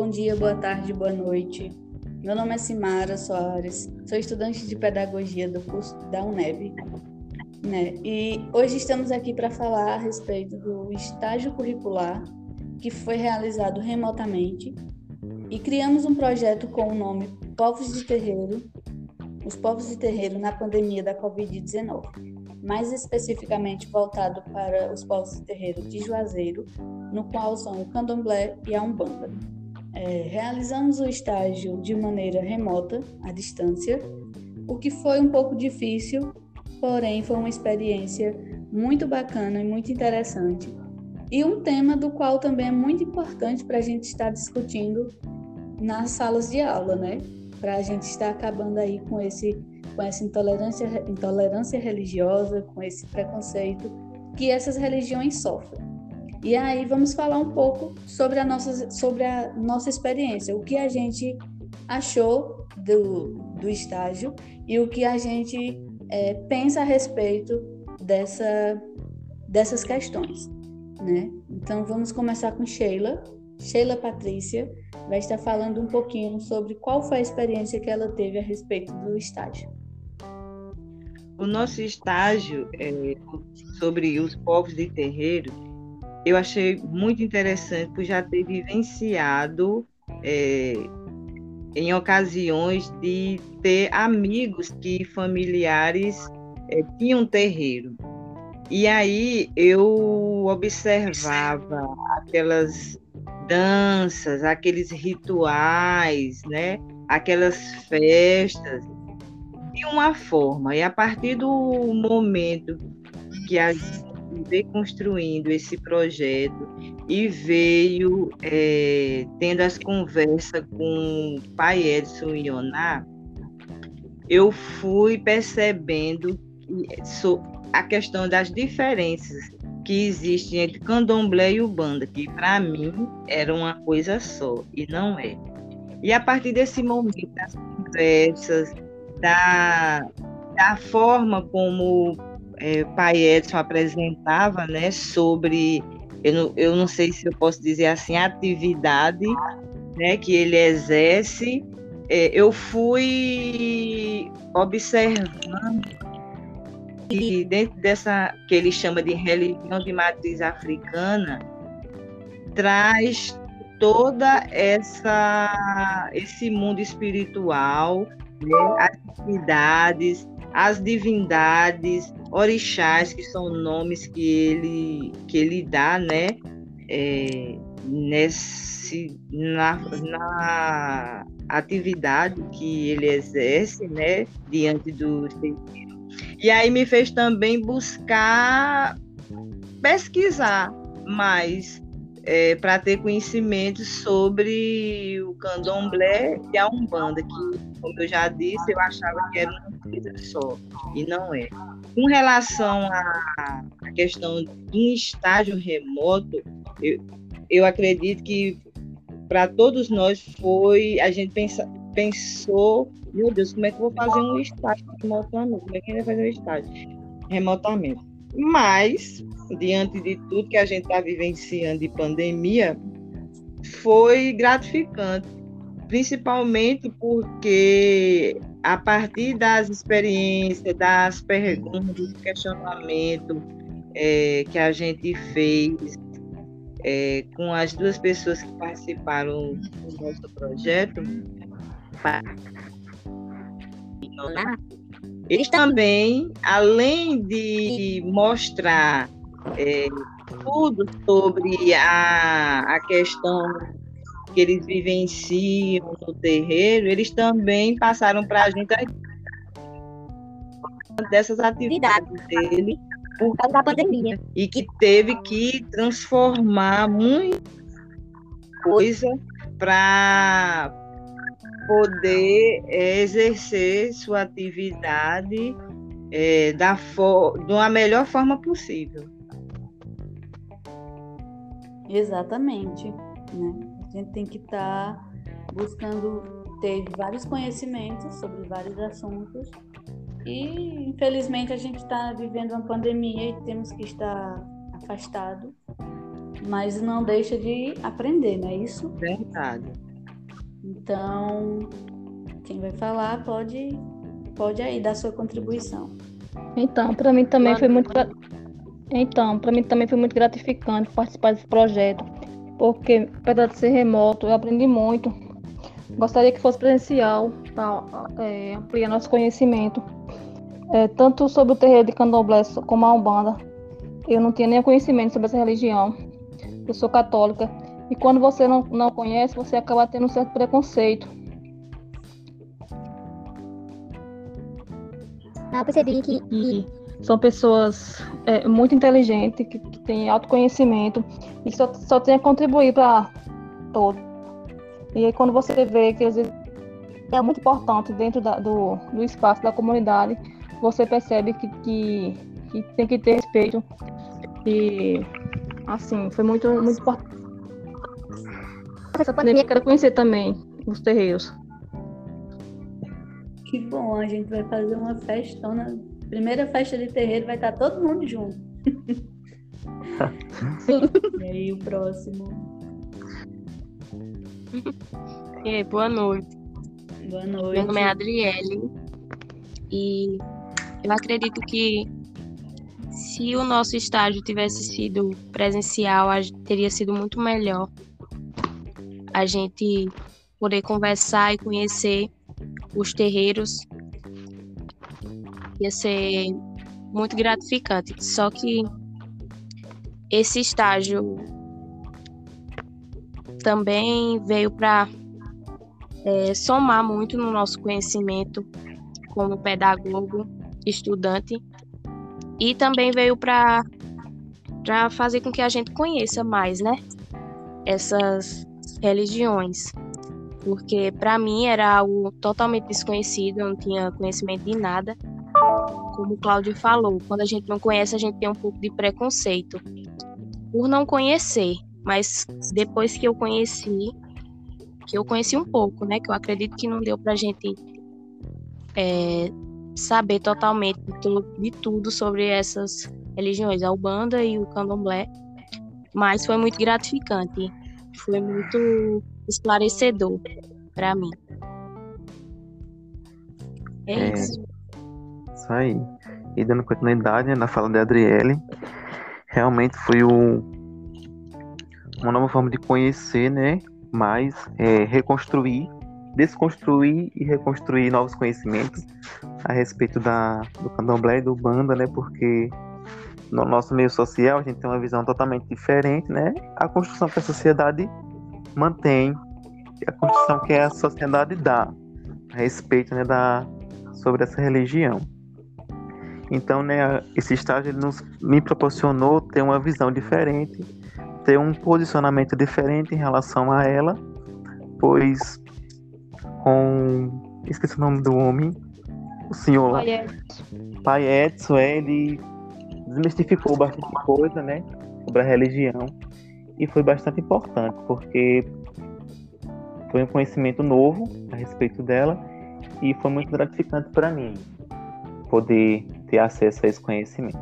Bom dia, boa tarde, boa noite. Meu nome é Simara Soares, sou estudante de pedagogia do curso da UNEB. Né? E hoje estamos aqui para falar a respeito do estágio curricular que foi realizado remotamente e criamos um projeto com o nome Povos de Terreiro, os povos de terreiro na pandemia da Covid-19 mais especificamente voltado para os povos de terreiro de Juazeiro, no qual são o candomblé e a umbanda. É, realizamos o estágio de maneira remota, à distância, o que foi um pouco difícil, porém foi uma experiência muito bacana e muito interessante. E um tema do qual também é muito importante para a gente estar discutindo nas salas de aula, né? Para a gente estar acabando aí com esse com essa intolerância, intolerância religiosa, com esse preconceito que essas religiões sofrem. E aí vamos falar um pouco sobre a nossa, sobre a nossa experiência, o que a gente achou do, do estágio e o que a gente é, pensa a respeito dessa, dessas questões. Né? Então vamos começar com Sheila. Sheila Patrícia vai estar falando um pouquinho sobre qual foi a experiência que ela teve a respeito do estágio. O nosso estágio é, sobre os povos de terreiro, eu achei muito interessante por já ter vivenciado é, em ocasiões de ter amigos que familiares é, tinham terreiro. E aí eu observava aquelas danças, aqueles rituais, né? aquelas festas de uma forma. E a partir do momento que a gente veio construindo esse projeto e veio é, tendo as conversas com o pai Edson Ioná, eu fui percebendo a questão das diferenças que existem entre candomblé e ubanda, que para mim era uma coisa só, e não é. E a partir desse momento, das conversas, da, da forma como é, pai Edson apresentava, né, sobre, eu não, eu não sei se eu posso dizer assim, a atividade né, que ele exerce, é, eu fui observando que dentro dessa que ele chama de religião de matriz africana, traz toda essa esse mundo espiritual né, as divindades, as divindades, orixás, que são nomes que ele, que ele dá, né? É, nesse, na, na atividade que ele exerce, né? Diante do E aí me fez também buscar pesquisar mais é, para ter conhecimento sobre o candomblé e a umbanda, que, como eu já disse, eu achava que era uma coisa só, e não é. Com relação à, à questão do estágio remoto, eu, eu acredito que para todos nós foi, a gente pensa, pensou, meu Deus, como é que eu vou fazer um estágio remotamente? Como é que a gente vai fazer um estágio remotamente? Mas, diante de tudo que a gente está vivenciando de pandemia, foi gratificante, principalmente porque a partir das experiências, das perguntas, do questionamento é, que a gente fez é, com as duas pessoas que participaram do nosso projeto, eles também, além de mostrar é, tudo sobre a, a questão que eles vivenciam no terreiro, eles também passaram para a gente dessas atividades dele por causa da pandemia e que teve que transformar muita coisa para poder é, exercer sua atividade é, da for de uma melhor forma possível. Exatamente. Né? A gente tem que estar tá buscando ter vários conhecimentos sobre vários assuntos e infelizmente a gente está vivendo uma pandemia e temos que estar afastado, mas não deixa de aprender, não é isso? Verdade. Então, quem vai falar pode, pode aí dar sua contribuição. Então, para mim também foi muito então, para mim também foi muito gratificante participar desse projeto, porque apesar de ser remoto, eu aprendi muito. Gostaria que fosse presencial para é, ampliar nosso conhecimento, é, tanto sobre o terreiro de Candomblé como a Umbanda. Eu não tinha nenhum conhecimento sobre essa religião. Eu sou católica e quando você não, não conhece, você acaba tendo um certo preconceito. Ah, percebi que, que são pessoas é, muito inteligentes, que, que têm autoconhecimento e só, só tem a contribuir para todo. E aí quando você vê que às vezes é muito importante dentro da, do, do espaço da comunidade, você percebe que, que, que tem que ter respeito. E assim, foi muito, muito importante. Eu quero conhecer também os terreiros. Que bom, a gente vai fazer uma festona Primeira festa de terreiro vai estar todo mundo junto. e aí o próximo. É, boa noite. Boa noite. Meu nome é Adriele e eu acredito que se o nosso estágio tivesse sido presencial, teria sido muito melhor a gente poder conversar e conhecer os terreiros ia ser muito gratificante. Só que esse estágio também veio para é, somar muito no nosso conhecimento como pedagogo, estudante, e também veio para para fazer com que a gente conheça mais, né? Essas religiões. Porque para mim era algo totalmente desconhecido, eu não tinha conhecimento de nada como o Cláudio falou, quando a gente não conhece, a gente tem um pouco de preconceito por não conhecer. Mas depois que eu conheci, que eu conheci um pouco, né? Que eu acredito que não deu pra gente é, saber totalmente de, tudo sobre essas religiões, a Ubanda e o Candomblé. Mas foi muito gratificante. Foi muito esclarecedor para mim. É, é isso. Aí. E dando continuidade né, na fala de Adriele, realmente foi uma nova forma de conhecer, né? Mais é, reconstruir, desconstruir e reconstruir novos conhecimentos a respeito da, do candomblé e do banda, né? Porque no nosso meio social a gente tem uma visão totalmente diferente, né? A construção que a sociedade mantém, a construção que a sociedade dá a respeito né, da, sobre essa religião. Então, né, esse estágio ele nos, me proporcionou ter uma visão diferente, ter um posicionamento diferente em relação a ela, pois com esqueci o nome do homem, o senhor lá, Pai Edson, ele desmistificou bastante coisa, né, sobre a religião e foi bastante importante porque foi um conhecimento novo a respeito dela e foi muito gratificante para mim poder ter acesso a esse conhecimento.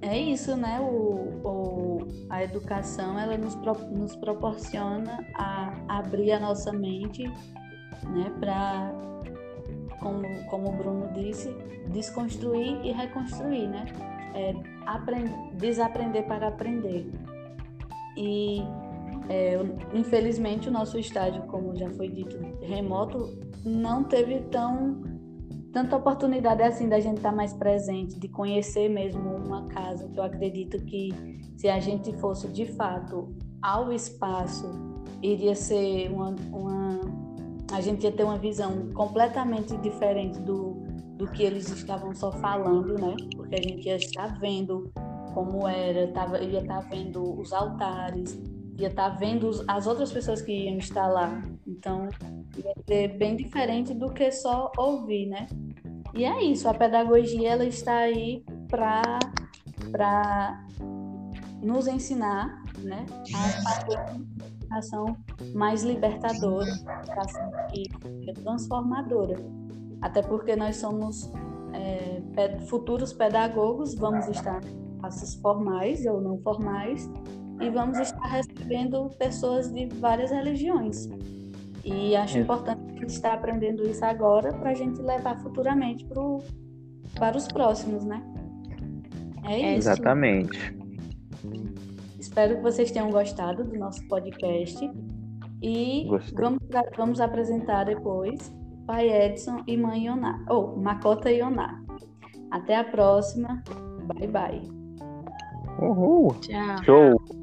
É isso, né? O, o, a educação ela nos, pro, nos proporciona a abrir a nossa mente, né? Para, como, como o Bruno disse, desconstruir e reconstruir, né? É, aprender, desaprender para aprender. E é, infelizmente o nosso estágio, como já foi dito, remoto, não teve tão tanta oportunidade assim da gente estar tá mais presente, de conhecer mesmo uma casa, que eu acredito que se a gente fosse de fato ao espaço, iria ser uma, uma a gente ia ter uma visão completamente diferente do, do que eles estavam só falando, né? Porque a gente ia estar vendo como era, tava, ia estar vendo os altares, ia estar vendo as outras pessoas que iam estar lá. Então, ia ser bem diferente do que só ouvir, né? E é isso, a pedagogia ela está aí para nos ensinar, né, a fazer uma educação mais libertadora, educação que é transformadora. Até porque nós somos é, futuros pedagogos, vamos estar espaços formais ou não formais e vamos estar recebendo pessoas de várias religiões. E acho É. importante a gente estar aprendendo isso agora para a gente levar futuramente pro, para os próximos, né? É isso. Exatamente. Espero que vocês tenham gostado do nosso podcast. E Gostei. vamos, vamos apresentar depois pai Edson e mãe Ioná. Ou Macota e Ioná. Até a próxima. Bye, bye. Uhul. Tchau. Show.